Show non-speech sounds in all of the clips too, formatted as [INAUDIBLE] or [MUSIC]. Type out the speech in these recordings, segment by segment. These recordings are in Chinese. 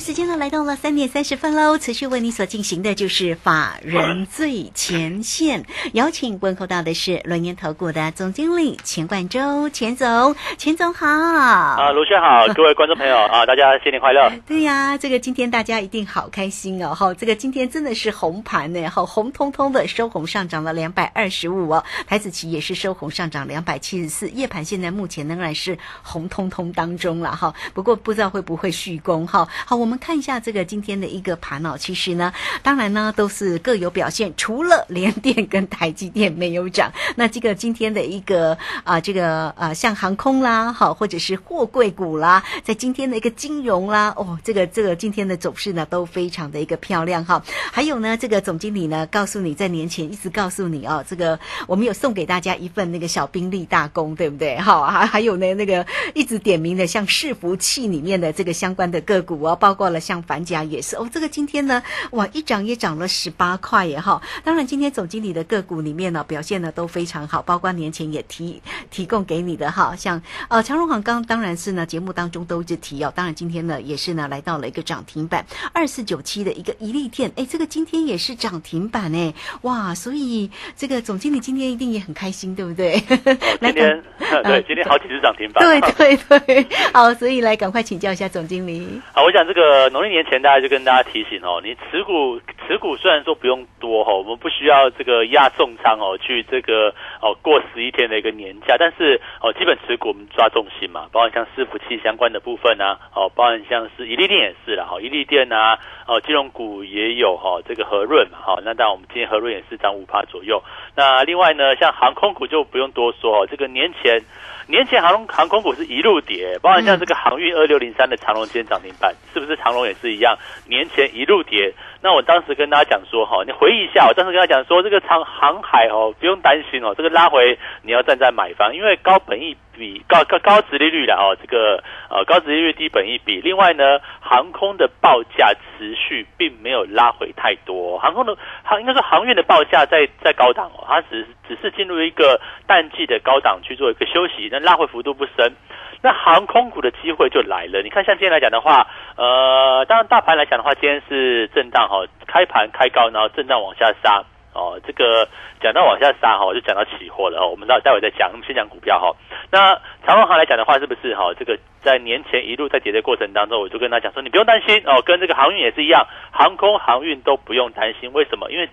时间呢来到了三点三十分喽，持续为你所进行的就是法人最前线，邀请问候到的是轮研投顾的总经理钱冠洲，钱总，钱总好。啊，卢轩好，[LAUGHS] 各位观众朋友啊，大家新年快乐。对呀，这个今天大家一定好开心哦，哈，这个今天真的是红盘呢，哈，红彤彤的收红上涨了两百二十五哦，台子期也是收红上涨两百七十四，夜盘现在目前仍然是红彤彤当中了哈，不过不知道会不会续攻哈。好，我们看一下这个今天的一个盘哦，其实呢，当然呢都是各有表现，除了联电跟台积电没有涨，那这个今天的一个啊、这个啊、像航空啦，好，或者是货柜股啦，在今天的一个金融啦，哦，这个这个今天的走势呢都非常的一个漂亮哈。还有呢，这个总经理呢告诉你，在年前一直告诉你哦，这个我们有送给大家一份那个小兵立大功，对不对？好，还还有呢那个一直点名的像伺服器里面的这个相关的个股哦，包括了像反甲也是哦，这个今天呢哇一涨也涨了十八块耶哈。当然今天总经理的个股里面呢表现呢都非常好，包括年前也提提供给你的哈，像呃长荣航刚当然是呢节目当中都一直提哦，当然今天呢也是呢来到了一个涨停板二四九七的一个一利电，哎这个今天也是涨停板哎哇，所以这个总经理今天一定也很开心，对不对？[LAUGHS] 来今天对，今天好几只涨停板。对对对，好，所以来赶快请教一下总经理。好，我想这个呃农历年前，大家就跟大家提醒哦，你持股持股虽然说不用多哈，我们不需要这个压重仓哦，去这个哦过十一天的一个年假，但是哦基本持股我们抓重心嘛，包含像伺服器相关的部分啊，哦包含像是一利电也是啦，哈一利电啊，哦金融股也有哈这个和润嘛，哈那当然我们今天和润也是涨五趴左右，那另外呢像航空股就不用多说哦，这个年前。年前航空航空股是一路跌，包括像这个航运二六零三的长龙今天涨停板，是不是长龙也是一样？年前一路跌，那我当时跟大家讲说哈，你回忆一下，我当时跟他讲说，这个长航海哦，不用担心哦，这个拉回你要站在买方，因为高本益比高高高值利率了哦，这个呃高值利率低本益比，另外呢，航空的报价持续并没有拉回太多，航空的航应该说航运的报价在在高档哦，它只只是进入一个淡季的高档去做一个休息，那拉回幅度不深。那航空股的机会就来了。你看，像今天来讲的话，呃，当然大盘来讲的话，今天是震荡哈，开盘开高，然后震荡往下杀。哦，这个讲到往下杀哈，我就讲到期货了哦。我们待待会再讲，我们先讲股票哈。那长荣行来讲的话，是不是哈？这个在年前一路在跌的过程当中，我就跟他讲说，你不用担心哦，跟这个航运也是一样，航空航运都不用担心。为什么？因为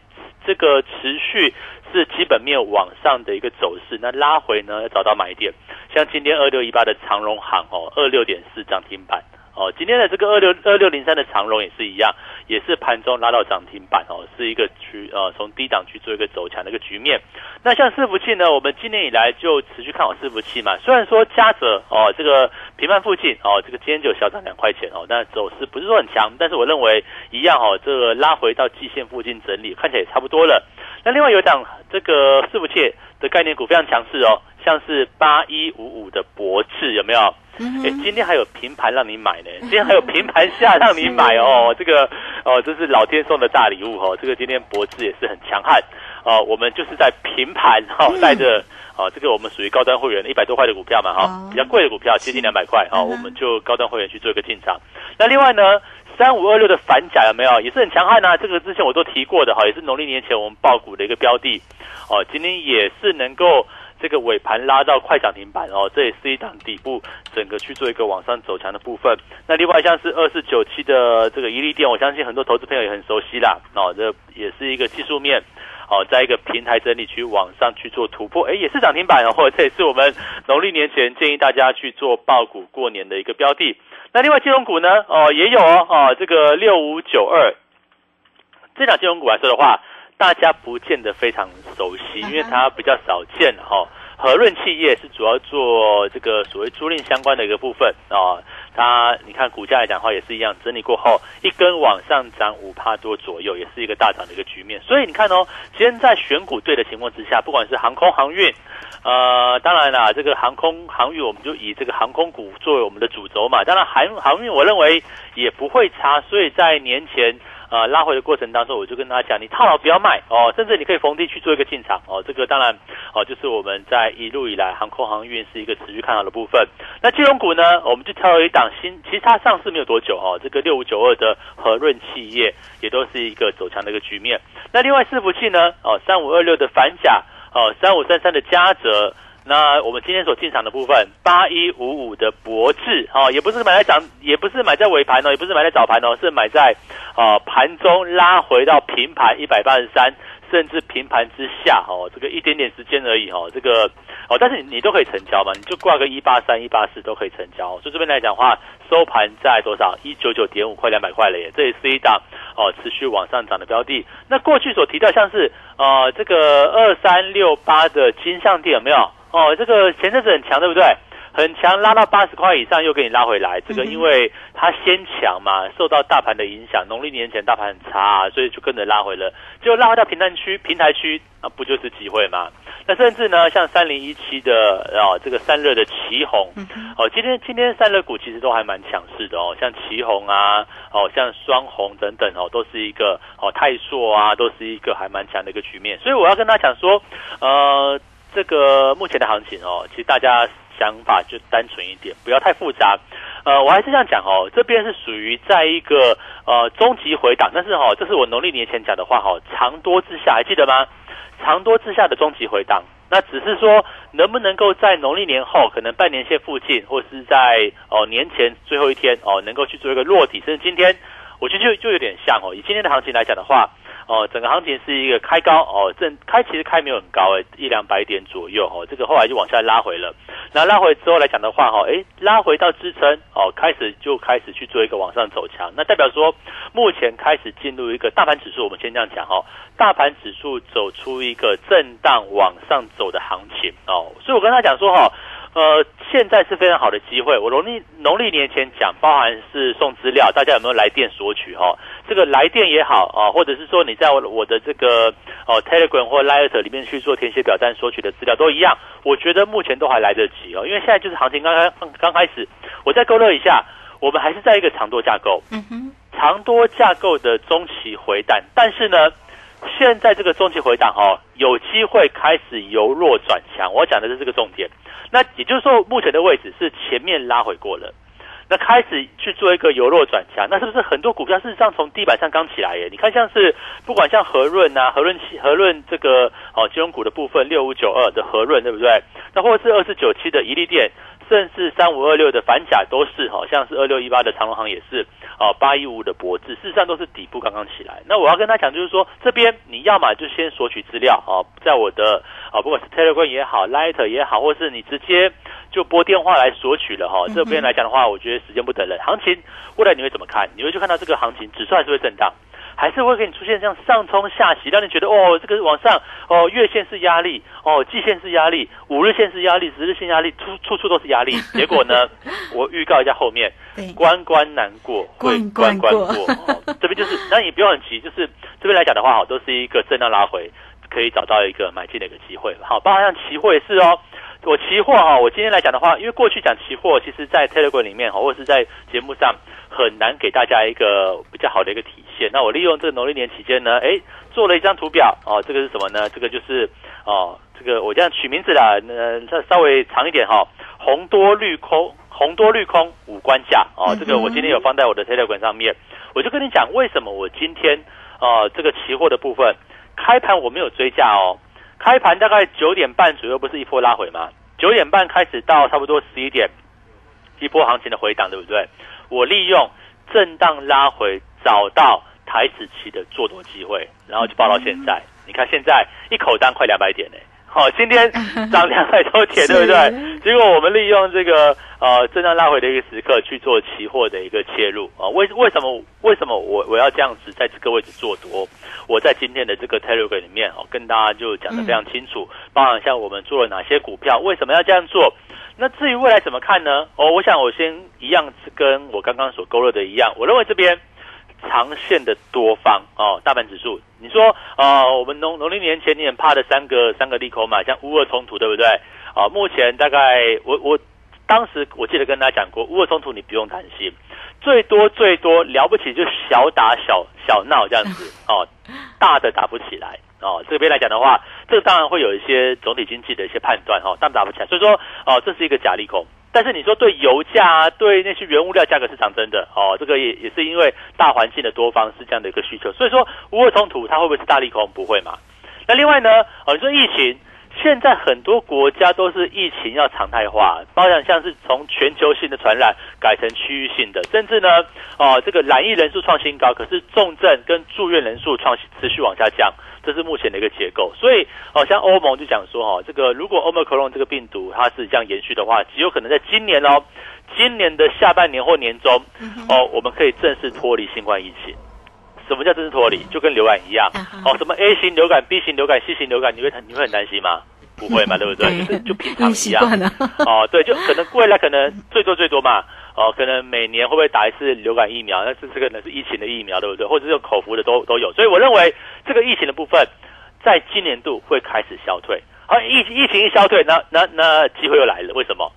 这个持续是基本面往上的一个走势，那拉回呢要找到买点。像今天二六一八的长荣行哦，二六点四涨停板。哦，今天的这个二六二六零三的长荣也是一样，也是盘中拉到涨停板哦，是一个局呃从低档去做一个走强的一个局面。那像伺服器呢，我们今年以来就持续看好伺服器嘛，虽然说嘉泽哦这个平盘附近哦，这个今天就小涨两块钱哦，但走势不是说很强，但是我认为一样哦，这个拉回到季线附近整理，看起来也差不多了。那另外有一档这个伺服器的概念股非常强势哦，像是八一五五的博智有没有？哎，今天还有平盘让你买呢，[LAUGHS] 今天还有平盘下让你买哦，[LAUGHS] 这个哦，这是老天送的大礼物哦。这个今天博智也是很强悍哦，我们就是在平盘哈，带着啊，这个我们属于高端会员一百多块的股票嘛哈，比较贵的股票接近两百块哦，我们就高端会员去做一个进场。那另外呢，三五二六的反甲有没有？也是很强悍呐，这个之前我都提过的哈，也是农历年前我们爆股的一个标的哦，今天也是能够。这个尾盘拉到快涨停板哦，这也是一档底部整个去做一个往上走强的部分。那另外像是二四九七的这个一利电，我相信很多投资朋友也很熟悉啦。哦，这也是一个技术面哦，在一个平台整理区往上去做突破，哎，也是涨停板哦，或者这也是我们农历年前建议大家去做爆股过年的一个标的。那另外金融股呢，哦，也有哦，哦，这个六五九二这档金融股来说的话。大家不见得非常熟悉，因为它比较少见哈。和润企业是主要做这个所谓租赁相关的一个部分啊。它你看股价来讲的话也是一样，整理过后一根往上涨五帕多左右，也是一个大涨的一个局面。所以你看哦，今天在选股对的情况之下，不管是航空航运，呃，当然啦，这个航空航运我们就以这个航空股作为我们的主轴嘛。当然航航运我认为也不会差，所以在年前。呃，拉回的过程当中，我就跟大家讲，你套牢不要卖哦，甚至你可以逢低去做一个进场哦。这个当然哦，就是我们在一路以来航空航运是一个持续看好的部分。那金融股呢，我们就挑了一档新，其实它上市没有多久哦。这个六五九二的和润企业也都是一个走强的一个局面。那另外伺服器呢，哦，三五二六的反甲，哦，三五三三的嘉泽。那我们今天所进场的部分，八一五五的博智，哦，也不是买在涨，也不是买在尾盘哦，也不是买在早盘哦，是买在啊盘中拉回到平盘一百八十三。甚至平盘之下，哦，这个一点点时间而已，哦，这个哦，但是你你都可以成交嘛，你就挂个一八三、一八四都可以成交。所以这边来讲的话，收盘在多少？一九九点五，块两百块了耶，这也是一档哦持续往上涨的标的。那过去所提到像是呃这个二三六八的金相店有没有？哦，这个前阵子很强，对不对？很强，拉到八十块以上又给你拉回来，这个因为它先强嘛，受到大盘的影响，农历年前大盘很差，啊所以就跟着拉回了，就拉回到平台区，平台区啊，不就是机会吗？那甚至呢，像三零一七的哦，这个散热的旗红，哦，今天今天散热股其实都还蛮强势的哦，像旗红啊，哦，像双红等等哦，都是一个哦泰硕啊，都是一个还蛮强的一个局面，所以我要跟大家讲说，呃，这个目前的行情哦，其实大家。想法就单纯一点，不要太复杂。呃，我还是这样讲哦，这边是属于在一个呃中级回档，但是哈，这是我农历年前讲的话哈，长多之下还记得吗？长多之下的中级回档，那只是说能不能够在农历年后，可能半年线附近，或是在哦年前最后一天哦，能够去做一个落底，甚至今天，我觉得就就有点像哦，以今天的行情来讲的话。哦，整个行情是一个开高哦，正开其实开没有很高诶，一两百点左右哦，这个后来就往下拉回了。那拉回之后来讲的话哈，诶，拉回到支撑哦，开始就开始去做一个往上走强，那代表说目前开始进入一个大盘指数，我们先这样讲哦，大盘指数走出一个震荡往上走的行情哦，所以我跟他讲说哈。呃，现在是非常好的机会。我农历农历年前讲，包含是送资料，大家有没有来电索取？哈，这个来电也好啊，或者是说你在我我的这个哦 Telegram 或 Light 里面去做填写表单索取的资料都一样。我觉得目前都还来得及哦，因为现在就是行情刚刚刚开始。我再勾勒一下，我们还是在一个长多架构，嗯哼，长多架构的中期回弹，但是呢。现在这个中期回档哦，有机会开始由弱转强。我讲的是这个重点。那也就是说，目前的位置是前面拉回过了，那开始去做一个由弱转强。那是不是很多股票事实上从地板上刚起来耶？你看像是不管像和润啊、和润、和润这个哦金融股的部分六五九二的和润，对不对？那或者是二四九七的宜利店。甚至三五二六的反甲都是，好像是二六一八的长隆行也是，哦八一五的博智，事实上都是底部刚刚起来。那我要跟他讲，就是说这边你要么就先索取资料，哦，在我的哦不管是 Telegram 也好，Light 也好，或是你直接就拨电话来索取了哈。这边来讲的话，我觉得时间不等人，行情未来你会怎么看？你会去看到这个行情指数还是会震荡？还是会给你出现这样上冲下洗，让你觉得哦，这个往上哦，月线是压力哦，季线是压力，五日线是压力，十日线压力，处处处都是压力。[LAUGHS] 结果呢，我预告一下后面，关关难过会关关过。这边就是，那你不用很急，就是这边来讲的话，哈，都是一个震荡拉回，可以找到一个买进的一个机会。好，包括像期货也是哦。我期货哈，我今天来讲的话，因为过去讲期货，其实在 Telegram 里面哈，或者是在节目上很难给大家一个比较好的一个体现。那我利用这个农历年期间呢，哎，做了一张图表哦，这个是什么呢？这个就是哦，这个我这样取名字啦，呃，它稍微长一点哈，红多绿空，红多绿空五关价哦，这个我今天有放在我的 Telegram 上面，我就跟你讲为什么我今天哦，这个期货的部分开盘我没有追价哦。开盘大概九点半左右，不是一波拉回吗？九点半开始到差不多十一点，一波行情的回档，对不对？我利用震荡拉回，找到台子期的做多机会，然后就报到现在。你看现在一口单快两百点呢。好，今天涨两百多点，[LAUGHS] 对不对？结果我们利用这个呃震荡拉回的一个时刻去做期货的一个切入啊。为为什么为什么我我要这样子在这个位置做多？我在今天的这个 Telegram 里面哦，跟大家就讲的非常清楚，包含像我们做了哪些股票，为什么要这样做？那至于未来怎么看呢？哦，我想我先一样是跟我刚刚所勾勒的一样，我认为这边长线的多方哦，大盘指数，你说呃，我们农农历年前你很怕的三个三个利空嘛，像乌俄冲突，对不对？啊，目前大概我我当时我记得跟大家讲过，乌俄冲突你不用担心，最多最多了不起就小打小小闹这样子 [LAUGHS] 哦，大的打不起来哦。这边来讲的话，这个当然会有一些总体经济的一些判断哈，但打不起来，所以说哦，这是一个假利空。但是你说对油价啊，对那些原物料价格是涨真的哦，这个也也是因为大环境的多方是这样的一个需求，所以说乌俄冲突它会不会是大利空？不会嘛。那另外呢，哦，你说疫情。现在很多国家都是疫情要常态化，包括像是从全球性的传染改成区域性的，甚至呢，哦，这个染疫人数创新高，可是重症跟住院人数创持续往下降，这是目前的一个结构。所以，哦，像欧盟就讲说，哦，这个如果欧盟克隆这个病毒它是这样延续的话，极有可能在今年哦，今年的下半年或年中，哦，我们可以正式脱离新冠疫情。什么叫正式脱离？就跟流感一样哦，什么 A 型流感、B 型流感、C 型流感，你会很你会很担心吗？[LAUGHS] 不会嘛，对不对？就是就平常一样 [LAUGHS] 哦，对，就可能未来可能最多最多嘛哦，可能每年会不会打一次流感疫苗？那是这个呢是疫情的疫苗，对不对？或者是口服的都都有。所以我认为这个疫情的部分在今年度会开始消退。好，疫疫情一消退，那那那机会又来了。为什么？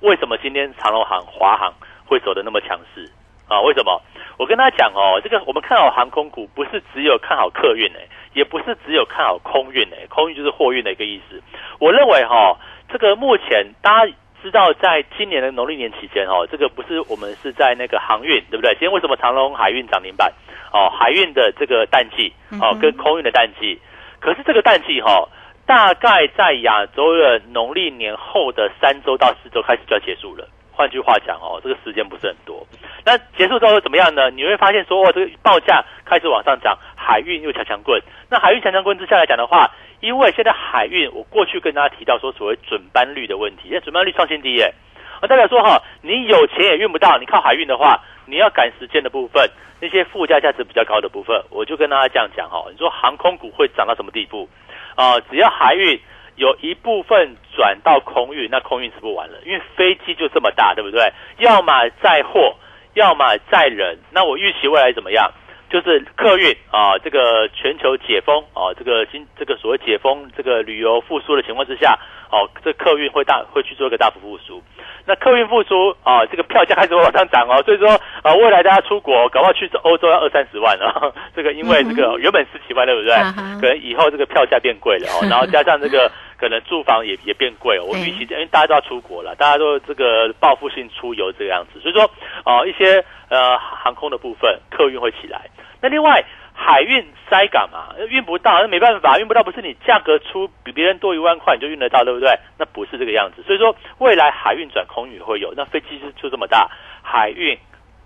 为什么今天长隆航、华航会走的那么强势啊？为什么？我跟他讲哦，这个我们看好航空股，不是只有看好客运诶，也不是只有看好空运诶，空运就是货运的一个意思。我认为哈，这个目前大家知道，在今年的农历年期间哦，这个不是我们是在那个航运，对不对？今天为什么长隆海运涨停板？哦，海运的这个淡季哦，跟空运的淡季，可是这个淡季哈，大概在亚洲的农历年后的三周到四周开始就要结束了。换句话讲哦，这个时间不是很多。那结束之后怎么样呢？你会发现说，哦，这个报价开始往上涨，海运又强强棍。那海运强强棍之下来讲的话，因为现在海运，我过去跟大家提到说，所谓准班率的问题，因为准班率创新低耶。啊，代表说哈，你有钱也运不到，你靠海运的话，你要赶时间的部分，那些附加价值比较高的部分，我就跟大家这样讲哈。你说航空股会涨到什么地步？啊，只要海运。有一部分转到空运，那空运是不完了，因为飞机就这么大，对不对？要么载货，要么载人。那我预期未来怎么样？就是客运啊，这个全球解封啊，这个新这个所谓解封，这个旅游复苏的情况之下，哦，这客运会大会去做一个大幅复苏。那客运复苏啊，这个票价开始往上涨哦，所以说啊，未来大家出国，搞不好去欧洲要二三十万啊。[LAUGHS] 这个因为这个原本十几万，对不对？可能以后这个票价变贵了哦，[LAUGHS] 然后加上这个。可能住房也也变贵，我预期，因为大家都要出国了，大家都这个报复性出游这个样子，所以说，啊，一些呃航空的部分，客运会起来。那另外海运塞港嘛，运不到，那没办法，运不到不是你价格出比别人多一万块你就运得到，对不对？那不是这个样子。所以说，未来海运转空运会有，那飞机是就这么大，海运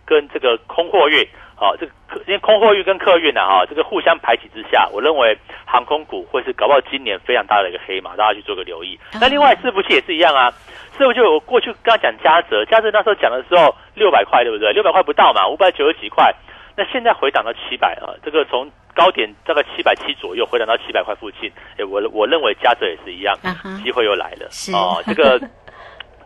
跟这个空货运。好，这个因为空货运跟客运呢，哈，这个互相排挤之下，我认为航空股会是搞不好今年非常大的一个黑马，大家去做个留意。那另外伺服器也是一样啊，伺服器我过去刚讲嘉泽，嘉泽那时候讲的时候六百块，对不对？六百块不到嘛，五百九十几块，那现在回档到七百啊，这个从高点大概七百七左右回档到七百块附近，哎，我我认为嘉泽也是一样，机会又来了，哦，这个。[LAUGHS]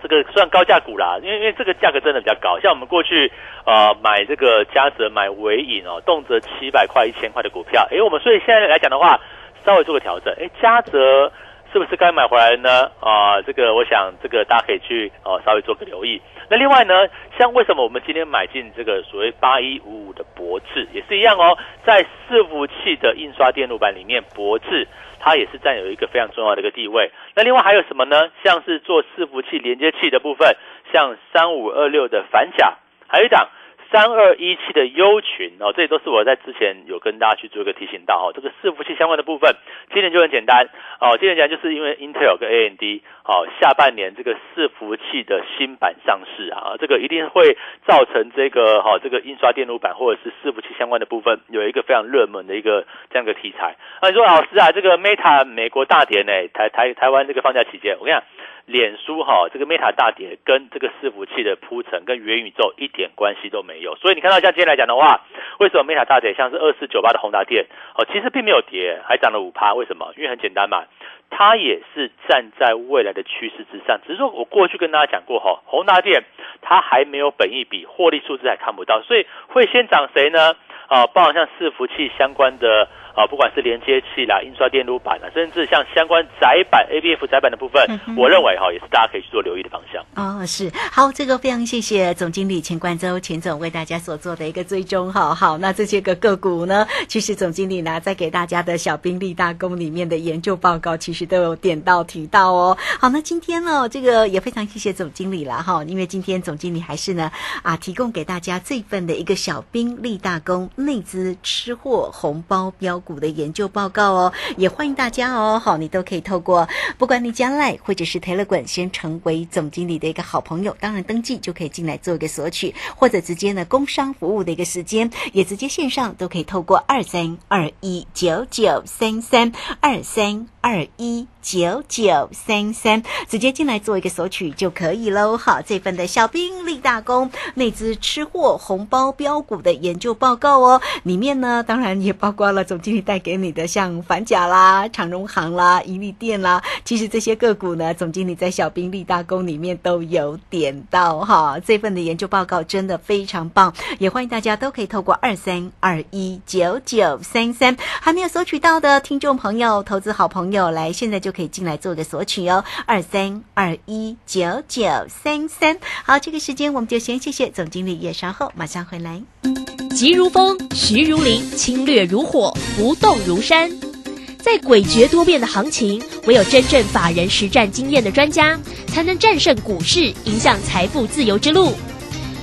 这个算高价股啦，因为因为这个价格真的比较高，像我们过去呃买这个嘉泽买尾影哦，动辄七百块一千块的股票，哎，我们所以现在来讲的话，稍微做个调整，哎，嘉泽是不是该买回来呢？啊，这个我想这个大家可以去哦稍微做个留意。那另外呢，像为什么我们今天买进这个所谓八一五五的博智也是一样哦，在伺服器的印刷电路板里面，博智。它也是占有一个非常重要的一个地位。那另外还有什么呢？像是做伺服器连接器的部分，像三五二六的反甲，还有一档三二一七的优群哦，这些都是我在之前有跟大家去做一个提醒到哦。这个伺服器相关的部分，今年就很简单哦。今年讲就是因为 Intel 跟 AMD 哦，下半年这个伺服器的新版上市啊，这个一定会造成这个哈这个印刷电路板或者是伺服器相关的部分有一个非常热门的一个这样的题材。那你说老师啊，这个 Meta 美国大跌呢，台台台湾这个放假期间，我跟你讲。脸书哈这个 Meta 大跌跟这个伺服器的铺陈跟元宇宙一点关系都没有。所以你看到像今天来讲的话，为什么 Meta 大跌？像是二四九八的宏达电哦，其实并没有跌，还涨了五趴。为什么？因为很简单嘛，它也是站在未来的趋势之上。只是说我过去跟大家讲过哈，宏达电它还没有本益比，获利数字还看不到，所以会先涨谁呢？啊，包含像伺服器相关的。啊，不管是连接器啦、印刷电路板啦，甚至像相关窄板、ABF 窄板的部分，我认为哈也是大家可以去做留意的方向。哦，是好，这个非常谢谢总经理钱冠洲钱总为大家所做的一个追踪。哈，好，那这些个个股呢，其实总经理呢在给大家的小兵立大功里面的研究报告，其实都有点到提到哦。好，那今天呢，这个也非常谢谢总经理了哈，因为今天总经理还是呢啊提供给大家这份的一个小兵立大功内资吃货红包标。股的研究报告哦，也欢迎大家哦，好，你都可以透过，不管你将来或者是 Telegram 先成为总经理的一个好朋友，当然登记就可以进来做一个索取，或者直接呢工商服务的一个时间，也直接线上都可以透过二三二一九九三三二三二一九九三三直接进来做一个索取就可以喽。好，这份的小兵立大功，内资吃货红包标股的研究报告哦，里面呢当然也包括了总经理。带给你的像反甲啦、长荣行啦、宜利店啦，其实这些个股呢，总经理在小兵立大功里面都有点到哈。这份的研究报告真的非常棒，也欢迎大家都可以透过二三二一九九三三还没有索取到的听众朋友、投资好朋友来，现在就可以进来做个索取哦。二三二一九九三三，好，这个时间我们就先谢谢总经理，也稍后马上回来。急如风，徐如林，侵略如火，不动如山。在诡谲多变的行情，唯有真正法人实战经验的专家，才能战胜股市，迎向财富自由之路。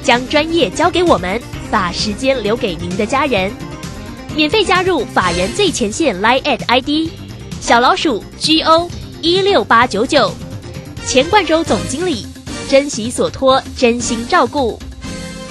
将专业交给我们，把时间留给您的家人。免费加入法人最前线 Line at ID 小老鼠 GO 一六八九九，钱冠洲总经理，珍惜所托，真心照顾。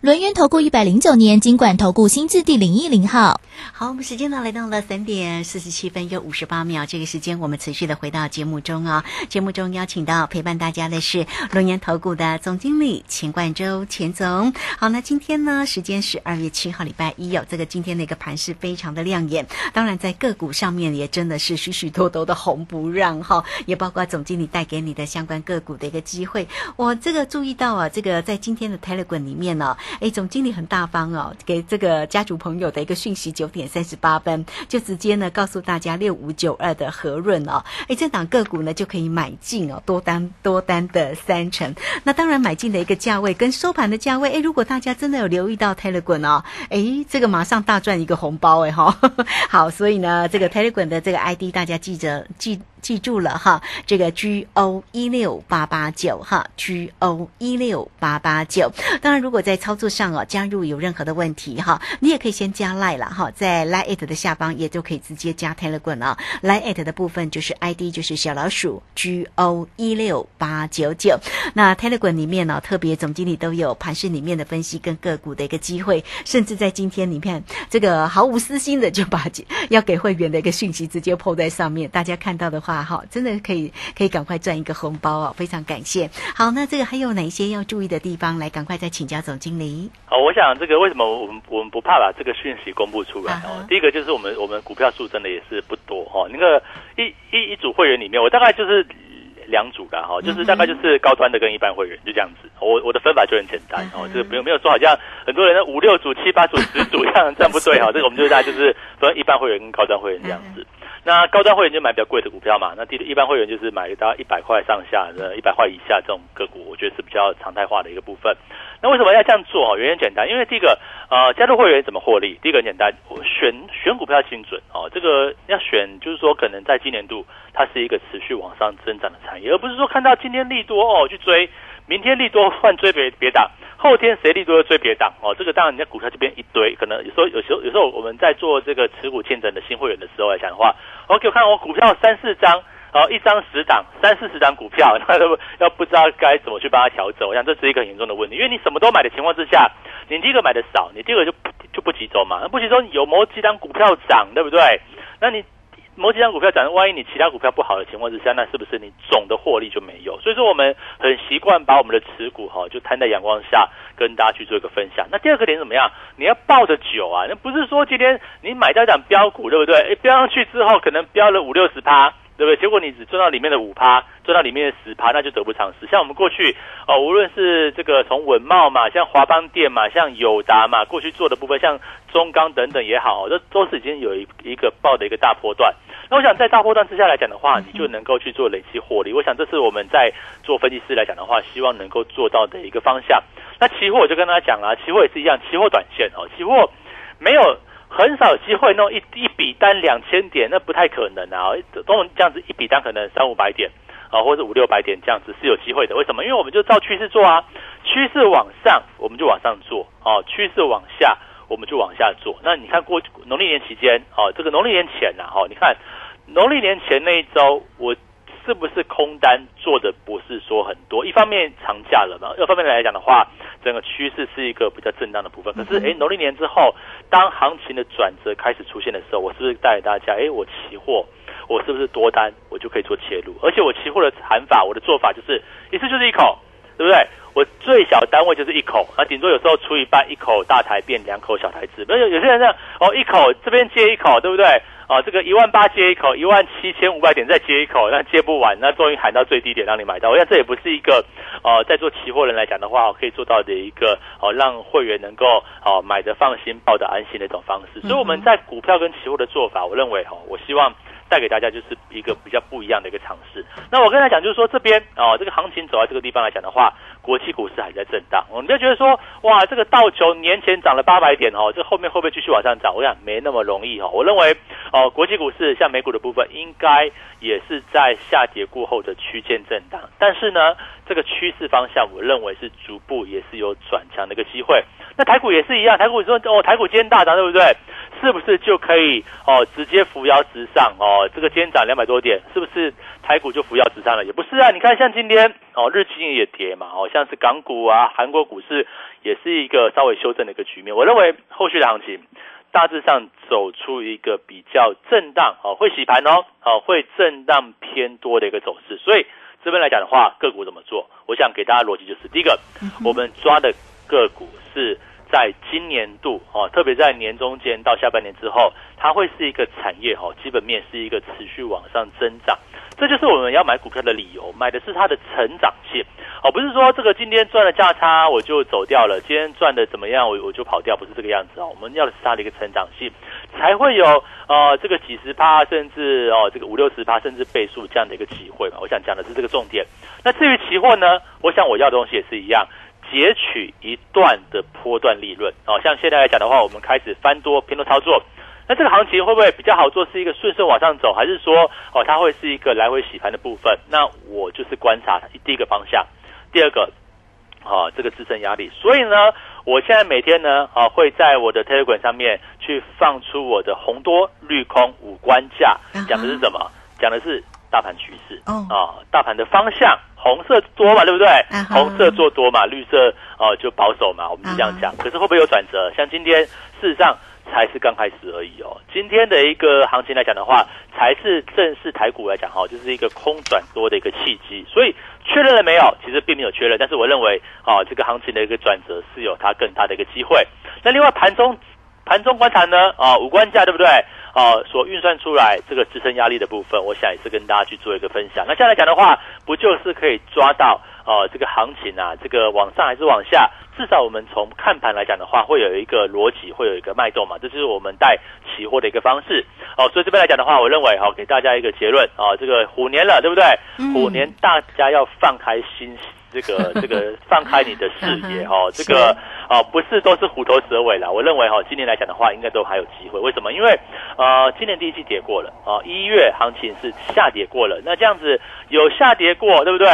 轮源投顾一百零九年金管投顾新字第零一零号。好，我们时间呢来到了三点四十七分又五十八秒。这个时间我们持续的回到节目中啊。节目中邀请到陪伴大家的是龙源投顾的总经理钱冠洲钱总。好，那今天呢时间是二月七号礼拜一哦。这个今天的一个盘势非常的亮眼，当然在个股上面也真的是许许多多的红不让哈，也包括总经理带给你的相关个股的一个机会。我这个注意到啊，这个在今天的 Telegram 里面呢，哎，总经理很大方哦，给这个家族朋友的一个讯息九点。三十八分，就直接呢告诉大家六五九二的和润哦，哎，这档个股呢就可以买进哦，多单多单的三成。那当然买进的一个价位跟收盘的价位，哎，如果大家真的有留意到 Telegram 哦，哎，这个马上大赚一个红包哎哈。[LAUGHS] 好，所以呢，这个 Telegram 的这个 ID 大家记着记。记住了哈，这个 G O 一六八八九哈，G O 一六八八九。当然，如果在操作做上哦，加入有任何的问题哈，你也可以先加 Line 了哈，在 Line it 的下方也就可以直接加 Telegram 啊。Line it 的部分就是 ID 就是小老鼠 G O 一六八九九。那 Telegram 里面呢，特别总经理都有盘市里面的分析跟个股的一个机会，甚至在今天里面这个毫无私心的就把要给会员的一个讯息直接抛在上面，大家看到的话。哈，真的可以可以赶快赚一个红包哦，非常感谢。好，那这个还有哪一些要注意的地方？来，赶快再请教总经理。好，我想这个为什么我们我们不怕把这个讯息公布出来哦？第一个就是我们我们股票数真的也是不多哈，那个一一一组会员里面，我大概就是两组的哈，就是大概就是高端的跟一般会员就这样子。我我的分法就很简单哦，就是不用没有说好像很多人的五六组、七八组、十组这样这样不对哈，这个我们就大概就是分一般会员跟高端会员这样子。那高端会员就买比较贵的股票嘛，那第一般会员就是买到一百块上下的、一百块以下这种个股，我觉得是比较常态化的一个部分。那为什么要这样做？啊，原因简单，因为第一个，呃，加入会员怎么获利？第一个很简单，选选股票精准哦，这个要选，就是说可能在今年度它是一个持续往上增长的产业，而不是说看到今天利多哦去追，明天利多换追别别档，后天谁利多追别档哦，这个当然人家股票这边一堆，可能有时候有时候有时候我们在做这个持股见证的新会员的时候来讲的话，我给我看我股票三四张。哦，一张十档，三四十档股票，[LAUGHS] 那都要不知道该怎么去帮他调整。我想这是一个很严重的问题，因为你什么都买的情况之下，你第一个买的少，你第二个就就不集中嘛。那不集中，有某几档股票涨，对不对？那你某几张股票涨，万一你其他股票不好的情况之下，那是不是你总的获利就没有？所以说，我们很习惯把我们的持股哈，就摊在阳光下跟大家去做一个分享。那第二个点怎么样？你要抱着久啊，那不是说今天你买到一档标股，对不对？哎，飙上去之后，可能飙了五六十趴。对不对？结果你只赚到里面的五趴，赚到里面的十趴，那就得不偿失。像我们过去哦，无论是这个从稳茂嘛，像华邦电嘛，像友达嘛，过去做的部分，像中钢等等也好，这都是已经有一一个爆的一个大波段。那我想在大波段之下来讲的话，你就能够去做累积获利。我想这是我们在做分析师来讲的话，希望能够做到的一个方向。那期货我就跟大家讲了，期货也是一样，期货短线哦，期货没有。很少机会弄一一笔单两千点，那不太可能啊！都这样子一笔单可能三五百点啊，或者五六百点这样子是有机会的。为什么？因为我们就照趋势做啊，趋势往上我们就往上做哦，趋势往下我们就往下做。那你看过农历年期间哦，这个农历年前呐，哦，你看农历年前那一周我。是不是空单做的不是说很多？一方面长假了嘛，二方面来讲的话，整个趋势是一个比较震荡的部分。可是，哎，农历年之后，当行情的转折开始出现的时候，我是不是带大家？哎，我期货，我是不是多单，我就可以做切入？而且我期货的喊法，我的做法就是一次就是一口，对不对？我最小单位就是一口，啊，顶多有时候除一半，一口大台变两口小台子。没有有些人这样，哦，一口这边接一口，对不对？哦，这个一万八接一口，一万七千五百点再接一口，那接不完，那终于喊到最低点让你买到。我想这也不是一个，呃，在做期货人来讲的话，可以做到的一个，哦，让会员能够哦买的放心，抱的安心的一种方式。所以我们在股票跟期货的做法，我认为哦，我希望。带给大家就是一个比较不一样的一个尝试。那我跟他讲，就是说这边哦，这个行情走到这个地方来讲的话，国际股市还在震荡。我们就觉得说，哇，这个道琼年前涨了八百点哦，这后面会不会继续往上涨？我想没那么容易哦。我认为哦，国际股市像美股的部分，应该也是在下跌过后的区间震荡。但是呢，这个趋势方向，我认为是逐步也是有转强的一个机会。那台股也是一样，台股说哦，台股今天大涨，对不对？是不是就可以哦，直接扶摇直上哦？这个今天涨两百多点，是不是台股就扶摇直上了？也不是啊，你看像今天哦，日经也跌嘛，哦，像是港股啊、韩国股市也是一个稍微修正的一个局面。我认为后续的行情大致上走出一个比较震荡哦，会洗盘哦，哦，会震荡偏多的一个走势。所以这边来讲的话，个股怎么做？我想给大家逻辑就是，第一个，我们抓的个股是。在今年度哦，特别在年中间到下半年之后，它会是一个产业哈，基本面是一个持续往上增长，这就是我们要买股票的理由，买的是它的成长性哦，不是说这个今天赚了价差我就走掉了，今天赚的怎么样我我就跑掉，不是这个样子哦，我们要的是它的一个成长性，才会有呃这个几十趴甚至哦这个五六十趴甚至倍数这样的一个机会嘛，我想讲的是这个重点。那至于期货呢，我想我要的东西也是一样。截取一段的波段利润哦，像现在来讲的话，我们开始翻多偏多操作，那这个行情会不会比较好做？是一个顺势往上走，还是说哦，它会是一个来回洗盘的部分？那我就是观察第一个方向，第二个，哦，这个支撑压力。所以呢，我现在每天呢，啊，会在我的 Telegram 上面去放出我的红多绿空五关价，讲的是什么？讲的是大盘趋势啊，大盘的方向。红色多嘛，对不对？红色做多嘛，绿色哦就保守嘛，我们是这样讲。可是会不会有转折？像今天，事实上才是刚开始而已哦。今天的一个行情来讲的话，才是正式台股来讲哈，就是一个空转多的一个契机。所以确认了没有？其实并没有确认，但是我认为啊，这个行情的一个转折是有它更大的一个机会。那另外盘中盘中观察呢？啊，五关价对不对？啊所运算出来这个支撑压力的部分，我想也是跟大家去做一个分享。那这样来讲的话，不就是可以抓到呃这个行情啊，这个往上还是往下？至少我们从看盘来讲的话，会有一个逻辑，会有一个脉动嘛，这是我们带期货的一个方式。哦，所以这边来讲的话，我认为哈，给大家一个结论啊，这个虎年了，对不对？虎年大家要放开心，这个 [LAUGHS] 这个放开你的视野哦，这个啊不是都是虎头蛇尾了。我认为哈，今年来讲的话，应该都还有机会。为什么？因为呃，今年第一季跌过了啊，一月行情是下跌过了，那这样子有下跌过，对不对？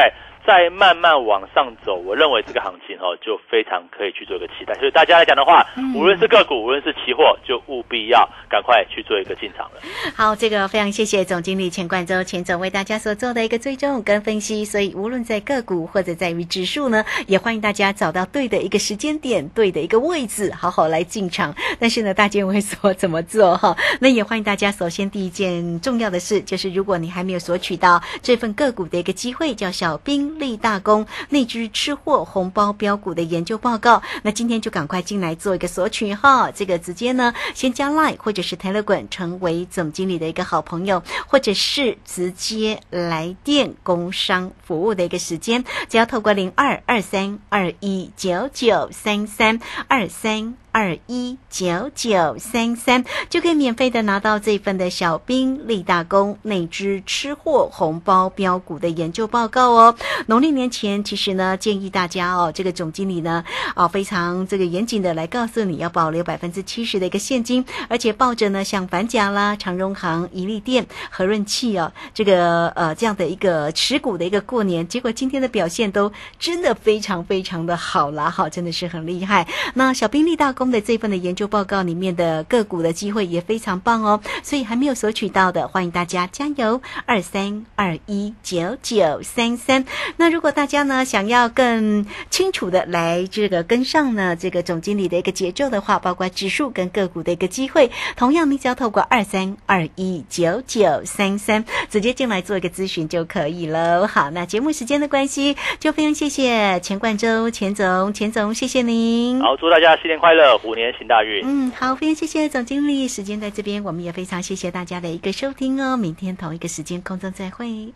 再慢慢往上走，我认为这个行情哦，就非常可以去做一个期待。所以大家来讲的话，无论是个股，无论是期货，就务必要赶快去做一个进场了。好，这个非常谢谢总经理钱冠洲钱总为大家所做的一个追踪跟分析。所以无论在个股或者在于指数呢，也欢迎大家找到对的一个时间点、对的一个位置，好好来进场。但是呢，大家会说怎么做哈？那也欢迎大家，首先第一件重要的事就是，如果你还没有索取到这份个股的一个机会，叫小兵。立大功，那只吃货红包标股的研究报告，那今天就赶快进来做一个索取哈。这个直接呢，先加 Line 或者是 Telegram 成为总经理的一个好朋友，或者是直接来电工商服务的一个时间，只要透过零二二三二一九九三三二三。二一九九三三就可以免费的拿到这份的小兵立大功那只吃货红包标股的研究报告哦。农历年前，其实呢建议大家哦，这个总经理呢啊非常这个严谨的来告诉你要保留百分之七十的一个现金，而且抱着呢像反甲啦、长荣行、宜利店、和润器哦这个呃这样的一个持股的一个过年，结果今天的表现都真的非常非常的好啦，哈，真的是很厉害。那小兵立大功。的这份的研究报告里面的个股的机会也非常棒哦，所以还没有索取到的，欢迎大家加油二三二一九九三三。那如果大家呢想要更清楚的来这个跟上呢这个总经理的一个节奏的话，包括指数跟个股的一个机会，同样你只要透过二三二一九九三三直接进来做一个咨询就可以了。好，那节目时间的关系，就非常谢谢钱冠洲钱总钱总，谢谢您。好，祝大家新年快乐。虎年行大运。嗯，好，非常谢谢总经理，时间在这边，我们也非常谢谢大家的一个收听哦。明天同一个时间空中再会。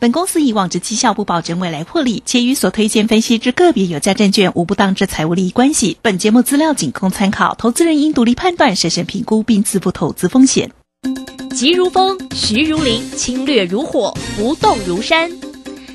本公司以往之绩效不保证未来获利，且与所推荐分析之个别有价证券无不当之财务利益关系。本节目资料仅供参考，投资人应独立判断、审慎评估并自负投资风险。急如风，徐如林，侵略如火，不动如山。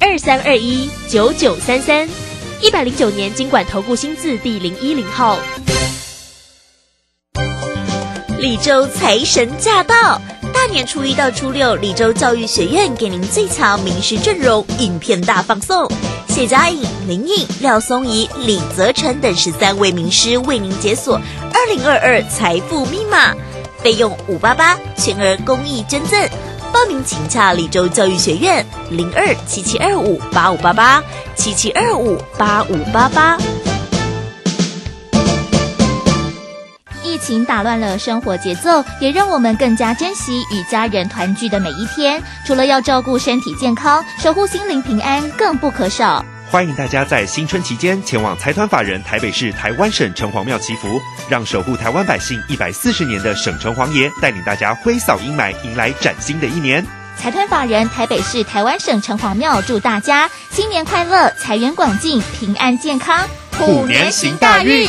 二三二一九九三三，一百零九年经管投顾新字第零一零号。李州财神驾到，大年初一到初六，李州教育学院给您最强名师阵容，影片大放送，谢佳颖、林颖、廖松怡、李泽成等十三位名师为您解锁二零二二财富密码，费用五八八，全额公益捐赠。报名请洽李州教育学院零二七七二五八五八八七七二五八五八八。疫情打乱了生活节奏，也让我们更加珍惜与家人团聚的每一天。除了要照顾身体健康，守护心灵平安，更不可少。欢迎大家在新春期间前往财团法人台北市台湾省城隍庙祈福，让守护台湾百姓一百四十年的省城隍爷带领大家挥扫阴霾，迎来崭新的一年。财团法人台北市台湾省城隍庙祝大家新年快乐，财源广进，平安健康，虎年行大运。